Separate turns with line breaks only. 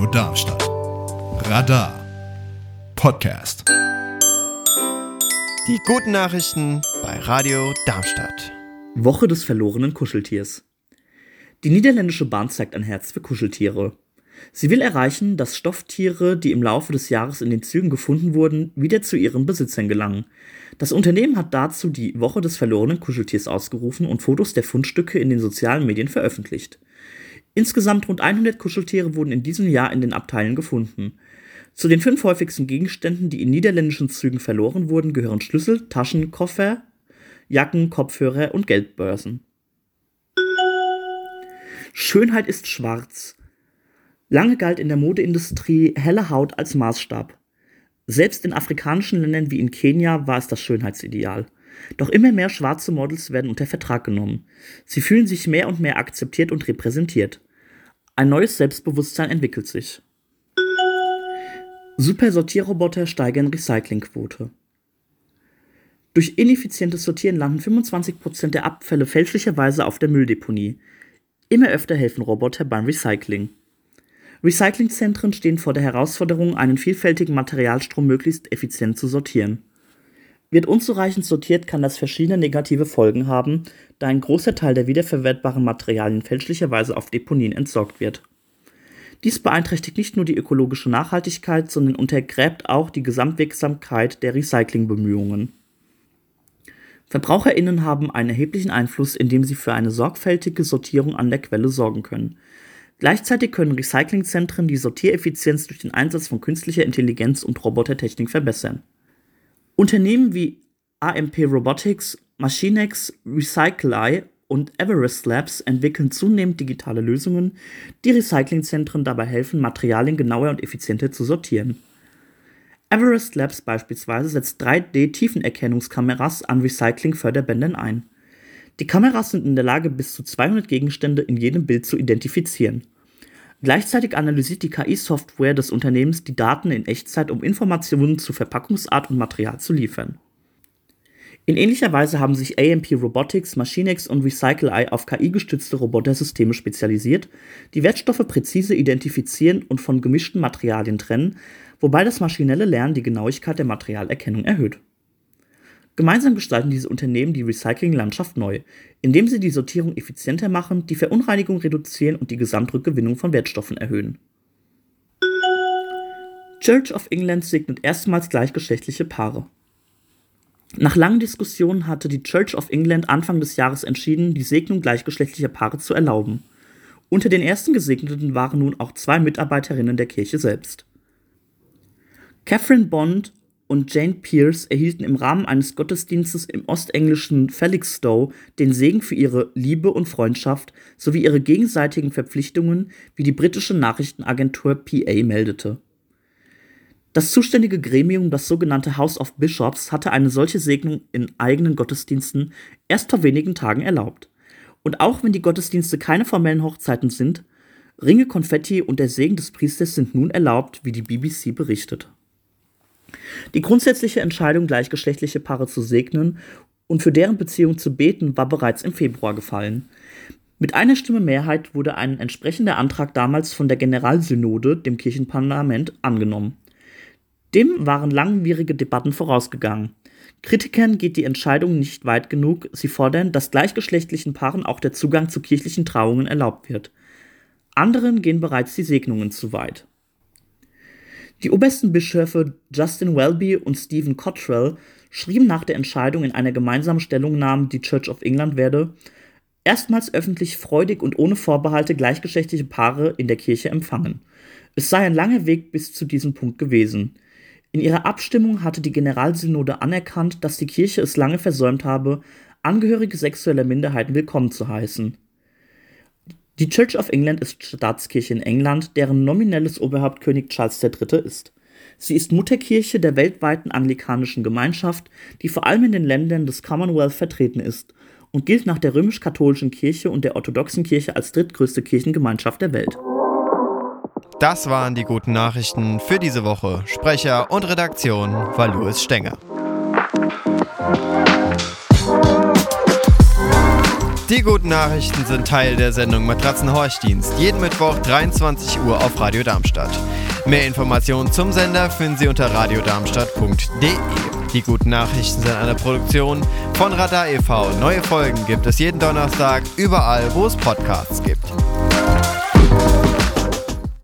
Radio Darmstadt. Radar Podcast.
Die guten Nachrichten bei Radio Darmstadt.
Woche des verlorenen Kuscheltiers. Die niederländische Bahn zeigt ein Herz für Kuscheltiere. Sie will erreichen, dass Stofftiere, die im Laufe des Jahres in den Zügen gefunden wurden, wieder zu ihren Besitzern gelangen. Das Unternehmen hat dazu die Woche des verlorenen Kuscheltiers ausgerufen und Fotos der Fundstücke in den sozialen Medien veröffentlicht. Insgesamt rund 100 Kuscheltiere wurden in diesem Jahr in den Abteilen gefunden. Zu den fünf häufigsten Gegenständen, die in niederländischen Zügen verloren wurden, gehören Schlüssel, Taschen, Koffer, Jacken, Kopfhörer und Geldbörsen. Schönheit ist schwarz. Lange galt in der Modeindustrie helle Haut als Maßstab. Selbst in afrikanischen Ländern wie in Kenia war es das Schönheitsideal. Doch immer mehr schwarze Models werden unter Vertrag genommen. Sie fühlen sich mehr und mehr akzeptiert und repräsentiert. Ein neues Selbstbewusstsein entwickelt sich. Supersortierroboter steigern Recyclingquote. Durch ineffizientes Sortieren landen 25% der Abfälle fälschlicherweise auf der Mülldeponie. Immer öfter helfen Roboter beim Recycling. Recyclingzentren stehen vor der Herausforderung, einen vielfältigen Materialstrom möglichst effizient zu sortieren. Wird unzureichend sortiert, kann das verschiedene negative Folgen haben, da ein großer Teil der wiederverwertbaren Materialien fälschlicherweise auf Deponien entsorgt wird. Dies beeinträchtigt nicht nur die ökologische Nachhaltigkeit, sondern untergräbt auch die Gesamtwirksamkeit der Recyclingbemühungen. VerbraucherInnen haben einen erheblichen Einfluss, indem sie für eine sorgfältige Sortierung an der Quelle sorgen können. Gleichzeitig können Recyclingzentren die Sortiereffizienz durch den Einsatz von künstlicher Intelligenz und Robotertechnik verbessern. Unternehmen wie AMP Robotics, Machinex, Recycleye und Everest Labs entwickeln zunehmend digitale Lösungen, die Recyclingzentren dabei helfen, Materialien genauer und effizienter zu sortieren. Everest Labs beispielsweise setzt 3D-Tiefenerkennungskameras an Recycling-Förderbändern ein. Die Kameras sind in der Lage, bis zu 200 Gegenstände in jedem Bild zu identifizieren. Gleichzeitig analysiert die KI-Software des Unternehmens die Daten in Echtzeit, um Informationen zu Verpackungsart und Material zu liefern. In ähnlicher Weise haben sich AMP Robotics, Machinex und RecycleEye auf KI-gestützte Robotersysteme spezialisiert, die Wertstoffe präzise identifizieren und von gemischten Materialien trennen, wobei das maschinelle Lernen die Genauigkeit der Materialerkennung erhöht. Gemeinsam gestalten diese Unternehmen die Recycling-Landschaft neu, indem sie die Sortierung effizienter machen, die Verunreinigung reduzieren und die Gesamtrückgewinnung von Wertstoffen erhöhen. Church of England segnet erstmals gleichgeschlechtliche Paare. Nach langen Diskussionen hatte die Church of England Anfang des Jahres entschieden, die Segnung gleichgeschlechtlicher Paare zu erlauben. Unter den ersten Gesegneten waren nun auch zwei Mitarbeiterinnen der Kirche selbst. Catherine Bond und Jane Pierce erhielten im Rahmen eines Gottesdienstes im ostenglischen Felixstowe den Segen für ihre Liebe und Freundschaft sowie ihre gegenseitigen Verpflichtungen, wie die britische Nachrichtenagentur PA meldete. Das zuständige Gremium, das sogenannte House of Bishops, hatte eine solche Segnung in eigenen Gottesdiensten erst vor wenigen Tagen erlaubt. Und auch wenn die Gottesdienste keine formellen Hochzeiten sind, Ringe, Konfetti und der Segen des Priesters sind nun erlaubt, wie die BBC berichtet. Die grundsätzliche Entscheidung, gleichgeschlechtliche Paare zu segnen und für deren Beziehung zu beten, war bereits im Februar gefallen. Mit einer Stimme Mehrheit wurde ein entsprechender Antrag damals von der Generalsynode, dem Kirchenparlament, angenommen. Dem waren langwierige Debatten vorausgegangen. Kritikern geht die Entscheidung nicht weit genug, sie fordern, dass gleichgeschlechtlichen Paaren auch der Zugang zu kirchlichen Trauungen erlaubt wird. Anderen gehen bereits die Segnungen zu weit. Die obersten Bischöfe Justin Welby und Stephen Cottrell schrieben nach der Entscheidung in einer gemeinsamen Stellungnahme, die Church of England werde erstmals öffentlich freudig und ohne Vorbehalte gleichgeschlechtliche Paare in der Kirche empfangen. Es sei ein langer Weg bis zu diesem Punkt gewesen. In ihrer Abstimmung hatte die Generalsynode anerkannt, dass die Kirche es lange versäumt habe, Angehörige sexueller Minderheiten willkommen zu heißen. Die Church of England ist Staatskirche in England, deren nominelles Oberhaupt König Charles III. ist. Sie ist Mutterkirche der weltweiten anglikanischen Gemeinschaft, die vor allem in den Ländern des Commonwealth vertreten ist und gilt nach der römisch-katholischen Kirche und der orthodoxen Kirche als drittgrößte Kirchengemeinschaft der Welt.
Das waren die guten Nachrichten für diese Woche. Sprecher und Redaktion war Louis Stenger. Die guten Nachrichten sind Teil der Sendung Matratzenhorchdienst. Jeden Mittwoch 23 Uhr auf Radio Darmstadt. Mehr Informationen zum Sender finden Sie unter radiodarmstadt.de. Die guten Nachrichten sind eine Produktion von Radar e.V. Neue Folgen gibt es jeden Donnerstag überall, wo es Podcasts gibt.